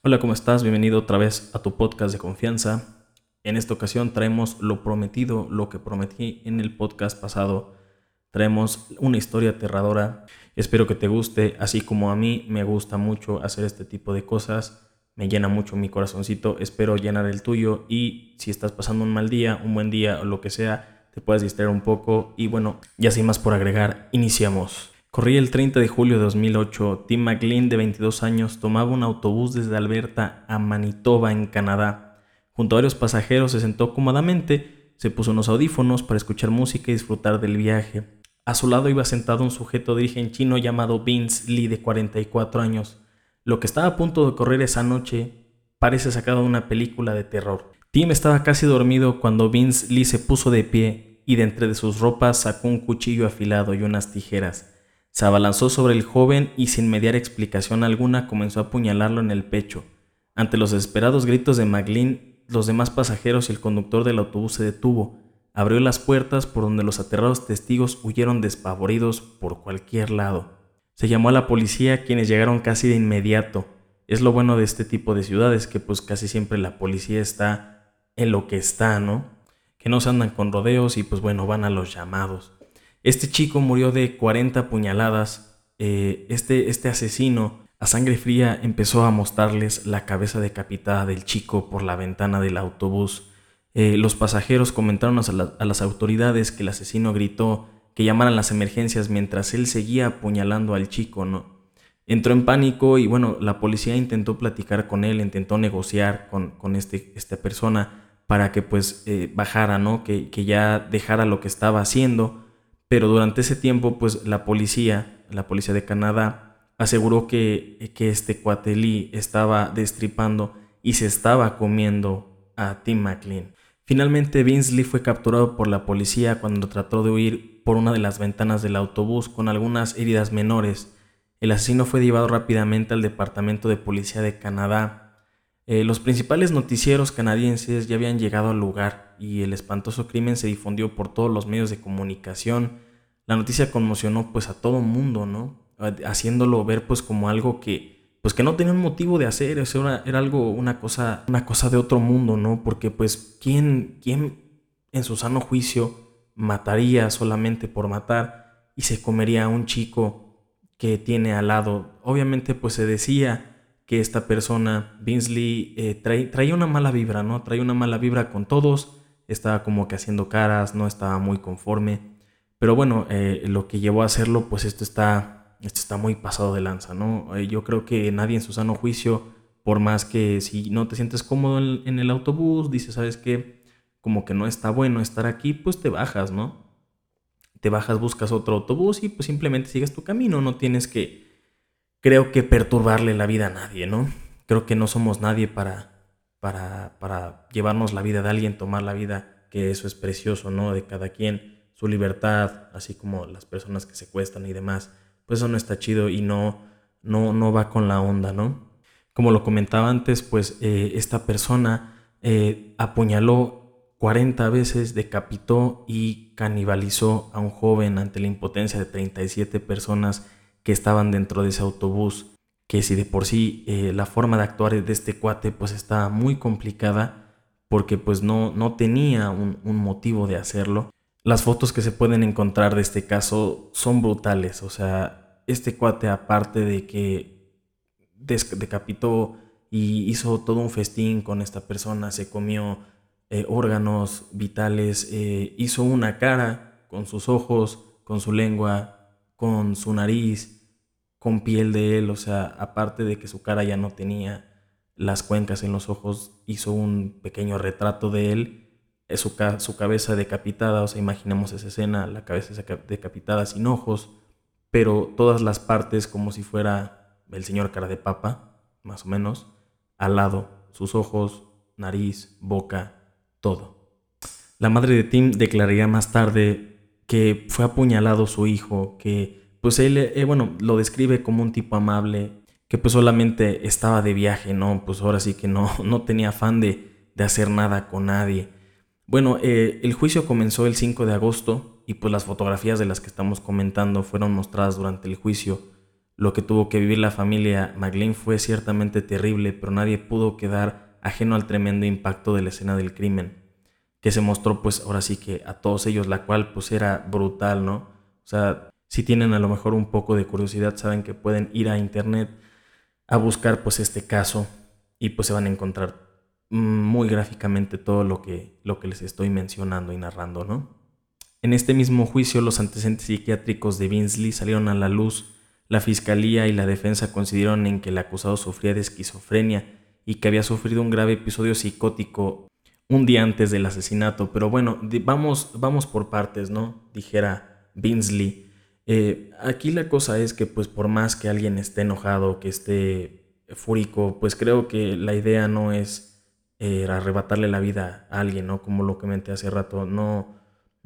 Hola, ¿cómo estás? Bienvenido otra vez a tu podcast de confianza. En esta ocasión traemos lo prometido, lo que prometí en el podcast pasado. Traemos una historia aterradora. Espero que te guste, así como a mí me gusta mucho hacer este tipo de cosas. Me llena mucho mi corazoncito. Espero llenar el tuyo y si estás pasando un mal día, un buen día o lo que sea, te puedas distraer un poco. Y bueno, ya sin más por agregar, iniciamos. Corría el 30 de julio de 2008. Tim McLean, de 22 años, tomaba un autobús desde Alberta a Manitoba, en Canadá. Junto a varios pasajeros se sentó cómodamente, se puso unos audífonos para escuchar música y disfrutar del viaje. A su lado iba sentado un sujeto de origen chino llamado Vince Lee, de 44 años. Lo que estaba a punto de correr esa noche parece sacado de una película de terror. Tim estaba casi dormido cuando Vince Lee se puso de pie y de entre de sus ropas sacó un cuchillo afilado y unas tijeras. Se abalanzó sobre el joven y sin mediar explicación alguna comenzó a apuñalarlo en el pecho. Ante los desesperados gritos de Maglin, los demás pasajeros y el conductor del autobús se detuvo. Abrió las puertas por donde los aterrados testigos huyeron despavoridos por cualquier lado. Se llamó a la policía quienes llegaron casi de inmediato. Es lo bueno de este tipo de ciudades que pues casi siempre la policía está en lo que está, ¿no? Que no se andan con rodeos y pues bueno, van a los llamados. Este chico murió de 40 puñaladas. Eh, este, este asesino a sangre fría empezó a mostrarles la cabeza decapitada del chico por la ventana del autobús. Eh, los pasajeros comentaron a, las autoridades que el asesino gritó que llamaran las emergencias mientras él seguía apuñalando al chico, ¿no? Entró en pánico y bueno, la policía intentó platicar con él, intentó negociar con, con este, esta persona para que pues eh, bajara, ¿no? Que, que ya dejara lo que estaba haciendo pero durante ese tiempo, pues la policía, la policía de Canadá, aseguró que, que este cuate Lee estaba destripando y se estaba comiendo a Tim McLean. Finalmente, Vince Lee fue capturado por la policía cuando trató de huir por una de las ventanas del autobús con algunas heridas menores. El asesino fue llevado rápidamente al Departamento de Policía de Canadá eh, los principales noticieros canadienses ya habían llegado al lugar y el espantoso crimen se difundió por todos los medios de comunicación. La noticia conmocionó pues a todo mundo, ¿no? Haciéndolo ver pues como algo que pues que no tenía un motivo de hacer, eso era, era, algo, una cosa, una cosa de otro mundo, ¿no? Porque pues quién, quién en su sano juicio mataría solamente por matar y se comería a un chico que tiene al lado. Obviamente pues se decía que esta persona, Binsley, eh, traía una mala vibra, ¿no? Traía una mala vibra con todos, estaba como que haciendo caras, no estaba muy conforme. Pero bueno, eh, lo que llevó a hacerlo, pues esto está, esto está muy pasado de lanza, ¿no? Eh, yo creo que nadie en su sano juicio, por más que si no te sientes cómodo en, en el autobús, dices, ¿sabes qué? Como que no está bueno estar aquí, pues te bajas, ¿no? Te bajas, buscas otro autobús y pues simplemente sigues tu camino, no tienes que creo que perturbarle la vida a nadie, ¿no? Creo que no somos nadie para, para, para llevarnos la vida de alguien, tomar la vida, que eso es precioso, ¿no? De cada quien, su libertad, así como las personas que se cuestan y demás, pues eso no está chido y no, no, no va con la onda, ¿no? Como lo comentaba antes, pues eh, esta persona eh, apuñaló 40 veces, decapitó y canibalizó a un joven ante la impotencia de 37 personas que estaban dentro de ese autobús, que si de por sí eh, la forma de actuar de este cuate pues estaba muy complicada porque pues no, no tenía un, motivo de hacerlo. Las fotos que se pueden encontrar de este caso son brutales, o sea, este cuate aparte de que decapitó y hizo todo un festín con esta persona, se comió eh, órganos vitales, eh, hizo una cara con sus ojos, con su lengua, con su nariz, con piel de él, o sea, aparte de que su cara ya no tenía las cuencas en los ojos, hizo un pequeño retrato de él, eh, su, su cabeza decapitada, o sea, imaginemos esa escena, la cabeza decapitada sin ojos, pero todas las partes como si fuera el señor cara de papa, más o menos, al lado, sus ojos, nariz, boca, todo. La madre de Tim declararía más tarde que fue apuñalado su hijo, que pues él, eh, bueno, lo describe como un tipo amable, que pues solamente estaba de viaje, ¿no? Pues ahora sí que no, no tenía afán de, de hacer nada con nadie. Bueno, eh, el juicio comenzó el 5 de agosto y pues las fotografías de las que estamos comentando fueron mostradas durante el juicio. Lo que tuvo que vivir la familia McLean fue ciertamente terrible, pero nadie pudo quedar ajeno al tremendo impacto de la escena del crimen, que se mostró pues ahora sí que a todos ellos, la cual pues era brutal, ¿no? O sea, si tienen a lo mejor un poco de curiosidad, saben que pueden ir a internet a buscar pues este caso y pues se van a encontrar muy gráficamente todo lo que, lo que les estoy mencionando y narrando, ¿no? En este mismo juicio, los antecedentes psiquiátricos de Binsley salieron a la luz la fiscalía y la defensa coincidieron en que el acusado sufría de esquizofrenia y que había sufrido un grave episodio psicótico un día antes del asesinato. Pero bueno, vamos, vamos por partes, ¿no? Dijera Binsley. Eh, aquí la cosa es que pues por más que alguien esté enojado, que esté fúrico, pues creo que la idea no es eh, arrebatarle la vida a alguien, ¿no? Como lo comenté hace rato, no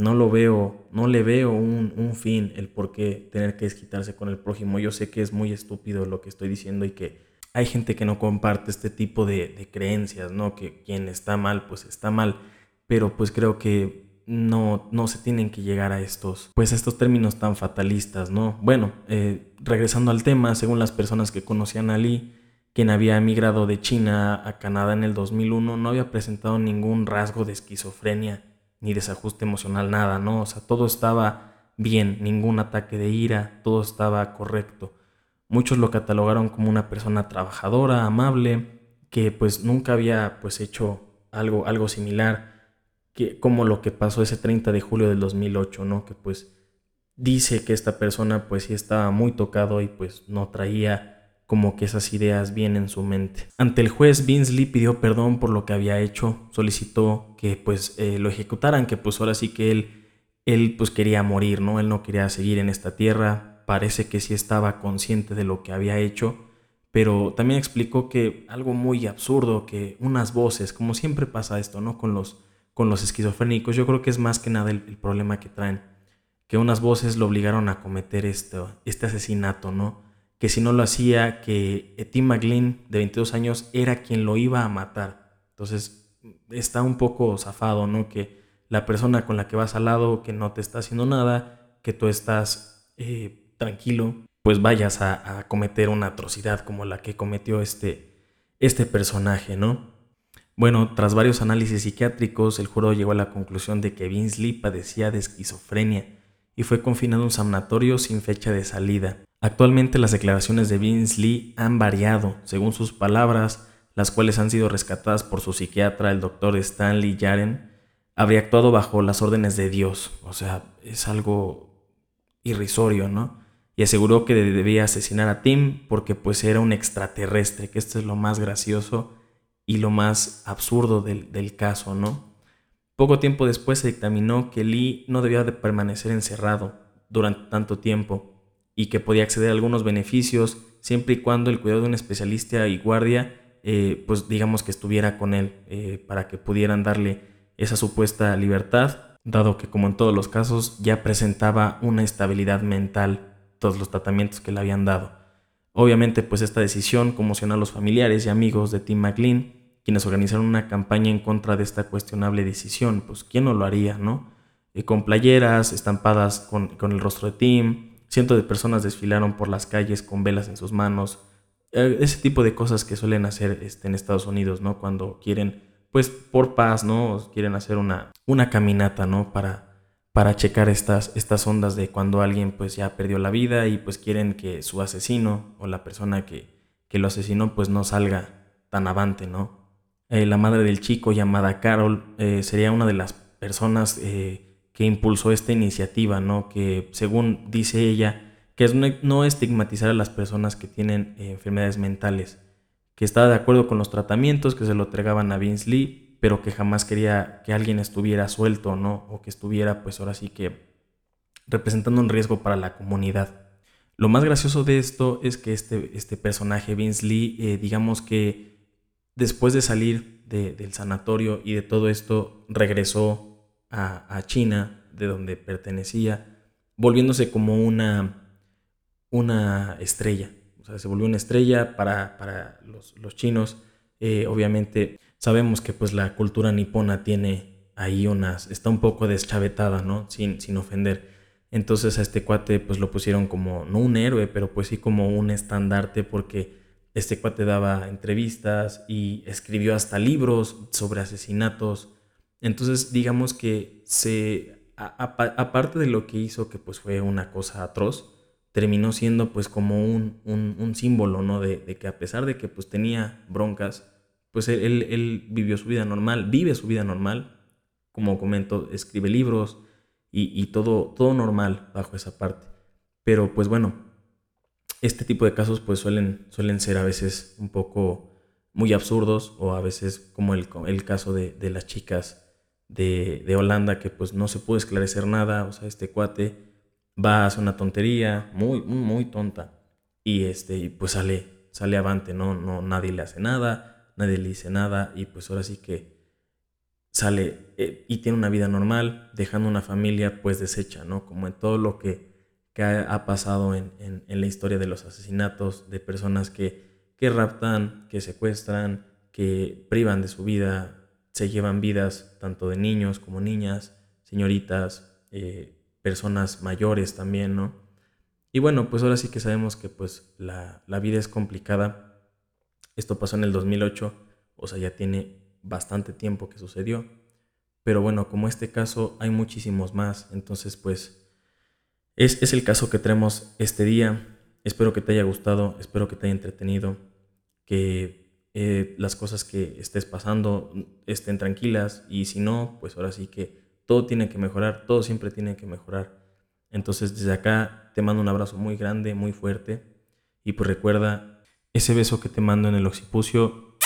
no lo veo, no le veo un, fin el por qué tener que desquitarse con el prójimo. Yo sé que es muy estúpido lo que estoy diciendo y que hay gente que no comparte este tipo de, creencias, ¿no? Que quien está mal, pues está mal. Pero pues creo que no, no se tienen que llegar a estos, pues estos términos tan fatalistas, ¿no? Bueno, eh, regresando al tema, según las personas que conocían a Lee, quien había emigrado de China a Canadá en el 2001, no había presentado ningún rasgo de esquizofrenia ni desajuste emocional, nada, ¿no? O sea, todo estaba bien, ningún ataque de ira, todo estaba correcto. Muchos lo catalogaron como una persona trabajadora, amable, que pues nunca había pues hecho algo, algo similar, como lo que pasó ese 30 de julio del 2008, ¿no? Que pues dice que esta persona pues sí estaba muy tocado y pues no traía como que esas ideas vienen en su mente. Ante el juez, Binsley pidió perdón por lo que había hecho, solicitó que pues eh, lo ejecutaran, que pues ahora sí que él, él pues quería morir, ¿no? Él no quería seguir en esta tierra, parece que sí estaba consciente de lo que había hecho, pero también explicó que algo muy absurdo, que unas voces, como siempre pasa esto, ¿no? Con los, con los esquizofrénicos, yo creo que es más que nada el, problema que traen, que unas voces lo obligaron a cometer este asesinato, ¿no? que si no lo hacía, que Tim McLean, de 22 años, era quien lo iba a matar. Entonces, está un poco zafado, ¿no? Que la persona con la que vas al lado, que no te está haciendo nada, que tú estás eh, tranquilo, pues vayas a, cometer una atrocidad como la que cometió este, este personaje, ¿no? Bueno, tras varios análisis psiquiátricos, el jurado llegó a la conclusión de que Vince Lee padecía de esquizofrenia y fue confinado en un sanatorio sin fecha de salida. Actualmente las declaraciones de Vince Lee han variado, según sus palabras, las cuales han sido rescatadas por su psiquiatra, el doctor Stanley Yaren, habría actuado bajo las órdenes de Dios. O sea, es algo irrisorio, ¿no? Y aseguró que debía asesinar a Tim porque pues era un extraterrestre, que esto es lo más gracioso y lo más absurdo del, del caso, ¿no? Poco tiempo después se dictaminó que Lee no debía de permanecer encerrado durante tanto tiempo y que podía acceder a algunos beneficios siempre y cuando el cuidado de un especialista y guardia, eh, pues digamos que estuviera con él eh, para que pudieran darle esa supuesta libertad, dado que como en todos los casos ya presentaba una estabilidad mental todos los tratamientos que le habían dado. Obviamente pues esta decisión conmocionó a los familiares y amigos de Tim McLean, quienes organizaron una campaña en contra de esta cuestionable decisión, pues quién no lo haría, ¿no? Eh, con playeras estampadas con, con el rostro de Tim, Cientos de personas desfilaron por las calles con velas en sus manos. Eh, ese tipo de cosas que suelen hacer este, en Estados Unidos, ¿no? Cuando quieren, pues por paz, ¿no? Quieren hacer una, una caminata, ¿no? Para, para checar estas, estas ondas de cuando alguien pues ya perdió la vida y pues quieren que su asesino o la persona que, que lo asesinó pues no salga tan avante, ¿no? Eh, la madre del chico llamada Carol eh, sería una de las personas que impulsó esta iniciativa, ¿no? Que según dice ella, que es no estigmatizar a las personas que tienen eh, enfermedades mentales, que estaba de acuerdo con los tratamientos que se lo entregaban a Vince Lee, pero que jamás quería que alguien estuviera suelto, ¿no? O que estuviera, pues ahora sí que representando un riesgo para la comunidad. Lo más gracioso de esto es que este, este personaje, Vince Lee, eh, digamos que después de salir del sanatorio y de todo esto, regresó a, China, de donde pertenecía, volviéndose como una, una estrella. O sea, se volvió una estrella para, los, chinos. Eh, obviamente sabemos que pues la cultura nipona tiene ahí unas, está un poco deschavetada, ¿no? Sin, sin ofender. Entonces a este cuate pues lo pusieron como, no un héroe, pero pues sí como un estandarte porque este cuate daba entrevistas y escribió hasta libros sobre asesinatos. Entonces digamos que se, aparte de lo que hizo, que pues fue una cosa atroz, terminó siendo pues como un, un, símbolo, ¿no? De, que a pesar de que pues tenía broncas, pues él, él, vivió su vida normal, vive su vida normal, como comento, escribe libros y, y, todo, todo normal bajo esa parte. Pero pues bueno, este tipo de casos pues suelen, suelen ser a veces un poco muy absurdos o a veces como el, el caso de, de las chicas de, de Holanda que pues no se puede esclarecer nada, o sea, este cuate va a hacer una tontería muy, muy, tonta y este, pues sale, sale avante, ¿no? no Nadie le hace nada, nadie le dice nada y pues ahora sí que sale eh, y tiene una vida normal, dejando una familia pues deshecha, ¿no? Como en todo lo que, que ha, pasado en, en, la historia de los asesinatos, de personas que, que raptan, que secuestran, que privan de su vida, se llevan vidas tanto de niños como niñas, señoritas, eh, personas mayores también, ¿no? Y bueno, pues ahora sí que sabemos que pues la, vida es complicada. Esto pasó en el 2008, o sea, ya tiene bastante tiempo que sucedió. Pero bueno, como este caso hay muchísimos más, entonces pues es, el caso que tenemos este día. Espero que te haya gustado, espero que te haya entretenido, que eh, las cosas que estés pasando estén tranquilas y si no, pues ahora sí que todo tiene que mejorar, todo siempre tiene que mejorar. Entonces desde acá te mando un abrazo muy grande, muy fuerte y pues recuerda ese beso que te mando en el occipucio.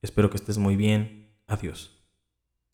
Espero que estés muy bien. Adiós.